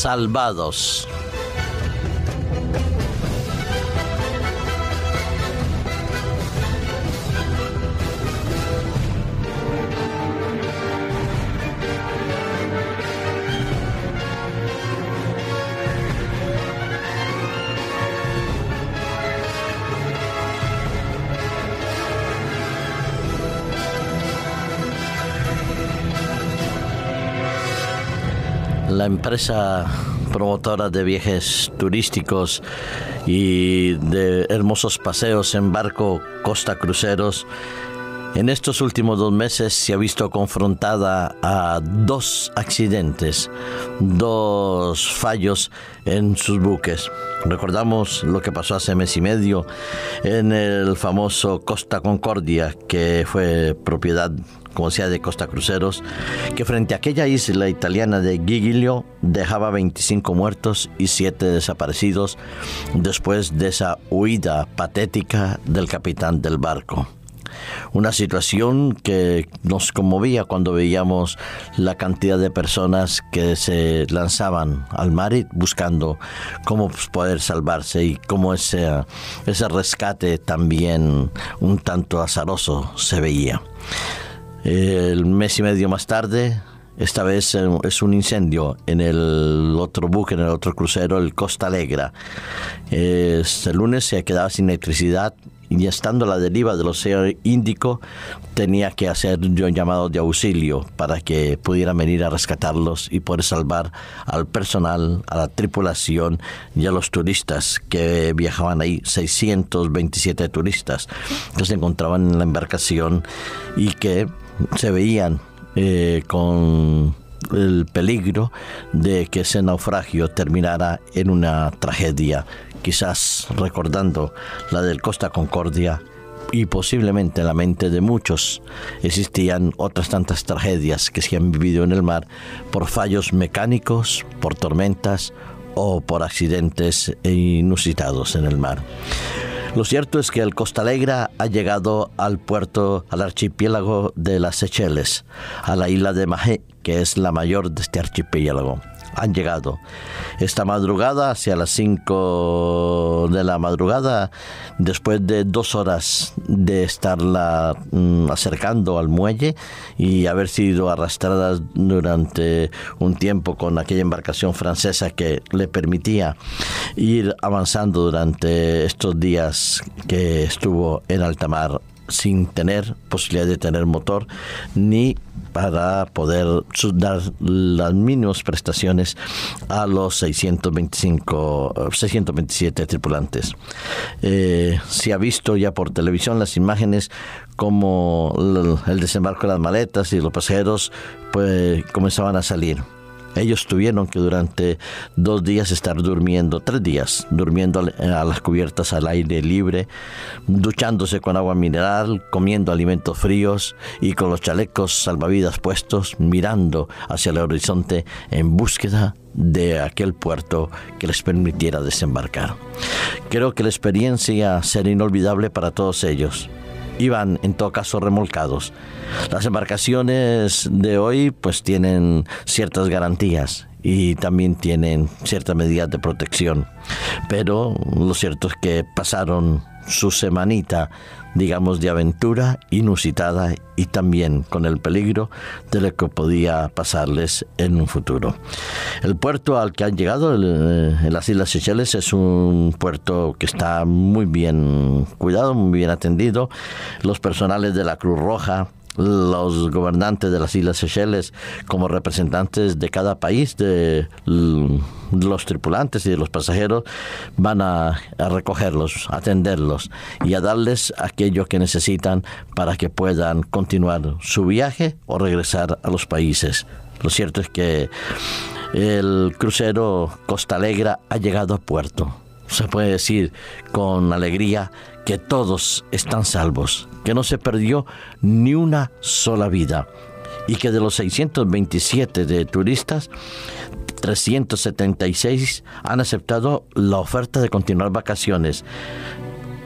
Salvados. La empresa promotora de viajes turísticos y de hermosos paseos en barco Costa Cruceros, en estos últimos dos meses se ha visto confrontada a dos accidentes, dos fallos en sus buques. Recordamos lo que pasó hace mes y medio en el famoso Costa Concordia, que fue propiedad como sea de Costa Cruceros, que frente a aquella isla italiana de Giglio dejaba 25 muertos y 7 desaparecidos después de esa huida patética del capitán del barco. Una situación que nos conmovía cuando veíamos la cantidad de personas que se lanzaban al mar buscando cómo poder salvarse y cómo ese, ese rescate también un tanto azaroso se veía. El mes y medio más tarde, esta vez eh, es un incendio en el otro buque, en el otro crucero, el Costa Alegra. Este lunes se quedaba sin electricidad y estando a la deriva del Océano Índico, tenía que hacer un llamado de auxilio para que pudieran venir a rescatarlos y poder salvar al personal, a la tripulación y a los turistas que viajaban ahí, 627 turistas que se encontraban en la embarcación y que se veían eh, con el peligro de que ese naufragio terminara en una tragedia, quizás recordando la del Costa Concordia y posiblemente en la mente de muchos existían otras tantas tragedias que se han vivido en el mar por fallos mecánicos, por tormentas o por accidentes inusitados en el mar. Lo cierto es que el Costa Alegra ha llegado al puerto, al archipiélago de las Seychelles, a la isla de Mahé, que es la mayor de este archipiélago han llegado. Esta madrugada, hacia las 5 de la madrugada, después de dos horas de estarla mm, acercando al muelle y haber sido arrastradas durante un tiempo con aquella embarcación francesa que le permitía ir avanzando durante estos días que estuvo en alta mar sin tener posibilidad de tener motor ni para poder dar las mínimas prestaciones a los 625, 627 tripulantes. Eh, se ha visto ya por televisión las imágenes como el desembarco de las maletas y los pasajeros pues comenzaban a salir ellos tuvieron que durante dos días estar durmiendo, tres días, durmiendo a las cubiertas al aire libre, duchándose con agua mineral, comiendo alimentos fríos y con los chalecos salvavidas puestos, mirando hacia el horizonte en búsqueda de aquel puerto que les permitiera desembarcar. Creo que la experiencia será inolvidable para todos ellos iban en todo caso remolcados. Las embarcaciones de hoy pues tienen ciertas garantías y también tienen ciertas medidas de protección, pero lo cierto es que pasaron su semanita digamos, de aventura inusitada y también con el peligro de lo que podía pasarles en un futuro. El puerto al que han llegado eh, en las Islas Seychelles es un puerto que está muy bien cuidado, muy bien atendido. Los personales de la Cruz Roja, los gobernantes de las Islas Seychelles como representantes de cada país, de los tripulantes y de los pasajeros, van a, recogerlos, a atenderlos y a darles aquello que necesitan para que puedan continuar su viaje o regresar a los países. Lo cierto es que el crucero Costa Alegra ha llegado a puerto. Se puede decir con alegría que todos están salvos, que no se perdió ni una sola vida y que de los 627 de turistas, 376 han aceptado la oferta de continuar vacaciones.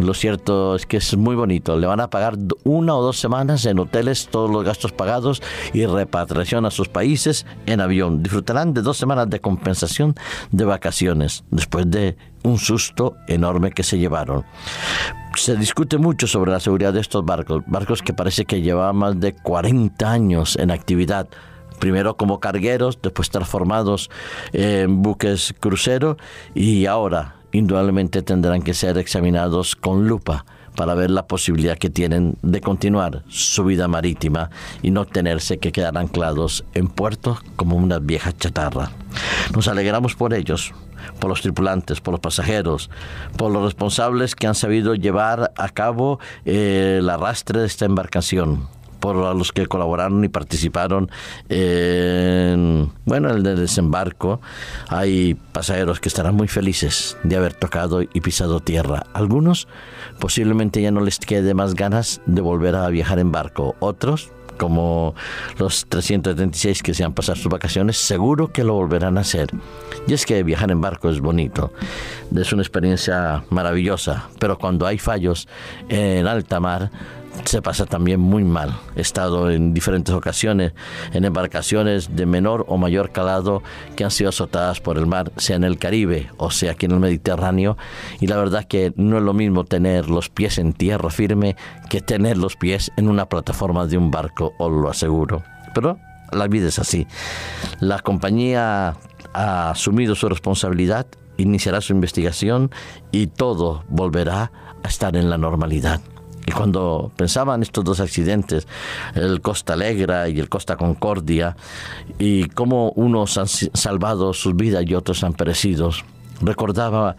Lo cierto es que es muy bonito. Le van a pagar una o dos semanas en hoteles, todos los gastos pagados y repatriación a sus países en avión. Disfrutarán de dos semanas de compensación de vacaciones después de un susto enorme que se llevaron. Se discute mucho sobre la seguridad de estos barcos, barcos que parece que llevaban más de 40 años en actividad primero como cargueros, después transformados en buques crucero y ahora indudablemente tendrán que ser examinados con lupa para ver la posibilidad que tienen de continuar su vida marítima y no tenerse que quedar anclados en puertos como una vieja chatarra. Nos alegramos por ellos, por los tripulantes, por los pasajeros, por los responsables que han sabido llevar a cabo eh, el arrastre de esta embarcación por los que colaboraron y participaron en bueno, el desembarco. Hay pasajeros que estarán muy felices de haber tocado y pisado tierra. Algunos posiblemente ya no les quede más ganas de volver a viajar en barco. Otros como los 376 que se han pasado sus vacaciones, seguro que lo volverán a hacer. Y es que viajar en barco es bonito, es una experiencia maravillosa, pero cuando hay fallos en alta mar, se pasa también muy mal. He estado en diferentes ocasiones en embarcaciones de menor o mayor calado que han sido azotadas por el mar, sea en el Caribe o sea aquí en el Mediterráneo, y la verdad que no es lo mismo tener los pies en tierra firme que tener los pies en una plataforma de un barco, os lo aseguro. Pero la vida es así. La compañía ha asumido su responsabilidad, iniciará su investigación y todo volverá a estar en la normalidad. Y cuando pensaban estos dos accidentes, el Costa Alegra y el Costa Concordia, y cómo unos han salvado sus vidas y otros han perecido, recordaba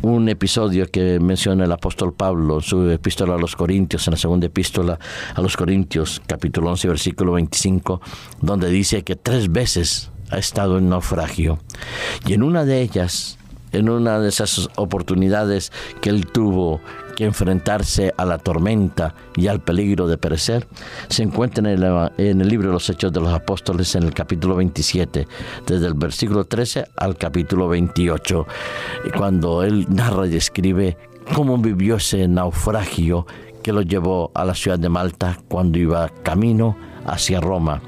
un episodio que menciona el apóstol Pablo en su epístola a los Corintios, en la segunda epístola a los Corintios, capítulo 11, versículo 25, donde dice que tres veces ha estado en naufragio. Y en una de ellas, en una de esas oportunidades que él tuvo enfrentarse a la tormenta y al peligro de perecer, se encuentra en el, en el libro de los Hechos de los Apóstoles en el capítulo 27, desde el versículo 13 al capítulo 28, cuando él narra y describe cómo vivió ese naufragio que lo llevó a la ciudad de Malta cuando iba camino hacia Roma.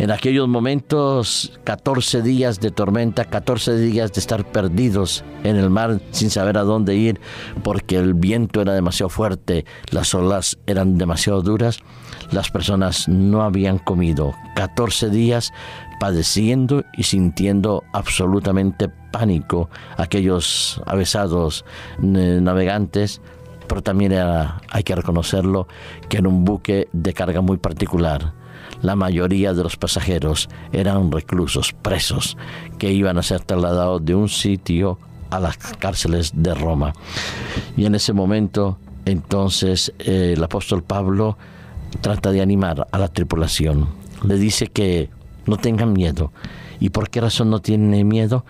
En aquellos momentos, 14 días de tormenta, 14 días de estar perdidos en el mar sin saber a dónde ir porque el viento era demasiado fuerte, las olas eran demasiado duras, las personas no habían comido. 14 días padeciendo y sintiendo absolutamente pánico aquellos avesados eh, navegantes pero también hay que reconocerlo, que en un buque de carga muy particular la mayoría de los pasajeros eran reclusos, presos, que iban a ser trasladados de un sitio a las cárceles de Roma. Y en ese momento, entonces, eh, el apóstol Pablo trata de animar a la tripulación. Le dice que no tengan miedo. ¿Y por qué razón no tiene miedo?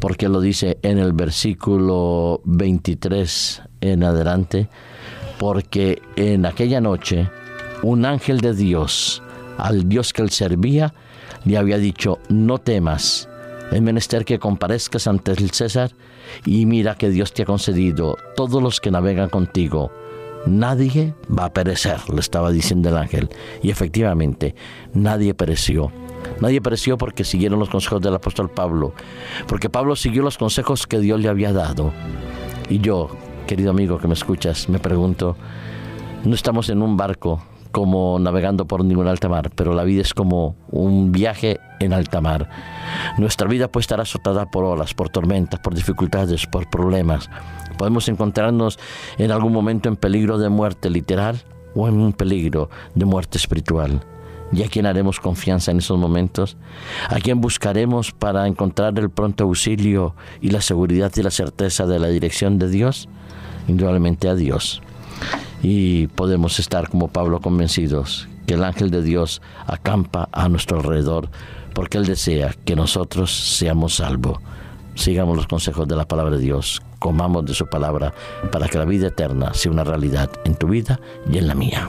Porque lo dice en el versículo 23 en adelante. Porque en aquella noche un ángel de Dios al Dios que él servía, le había dicho, no temas, es menester que comparezcas ante el César y mira que Dios te ha concedido todos los que navegan contigo. Nadie va a perecer, le estaba diciendo el ángel. Y efectivamente, nadie pereció. Nadie pereció porque siguieron los consejos del apóstol Pablo, porque Pablo siguió los consejos que Dios le había dado. Y yo, querido amigo que me escuchas, me pregunto, no estamos en un barco como navegando por ningún alta mar, pero la vida es como un viaje en alta mar. Nuestra vida puede estar azotada por olas, por tormentas, por dificultades, por problemas. Podemos encontrarnos en algún momento en peligro de muerte literal o en un peligro de muerte espiritual. ¿Y a quién haremos confianza en esos momentos? ¿A quién buscaremos para encontrar el pronto auxilio y la seguridad y la certeza de la dirección de Dios? Indudablemente a Dios y podemos estar como Pablo convencidos que el ángel de Dios acampa a nuestro alrededor porque Él desea que nosotros seamos salvos. Sigamos los consejos de la palabra de Dios, comamos de su palabra para que la vida eterna sea una realidad en tu vida y en la mía.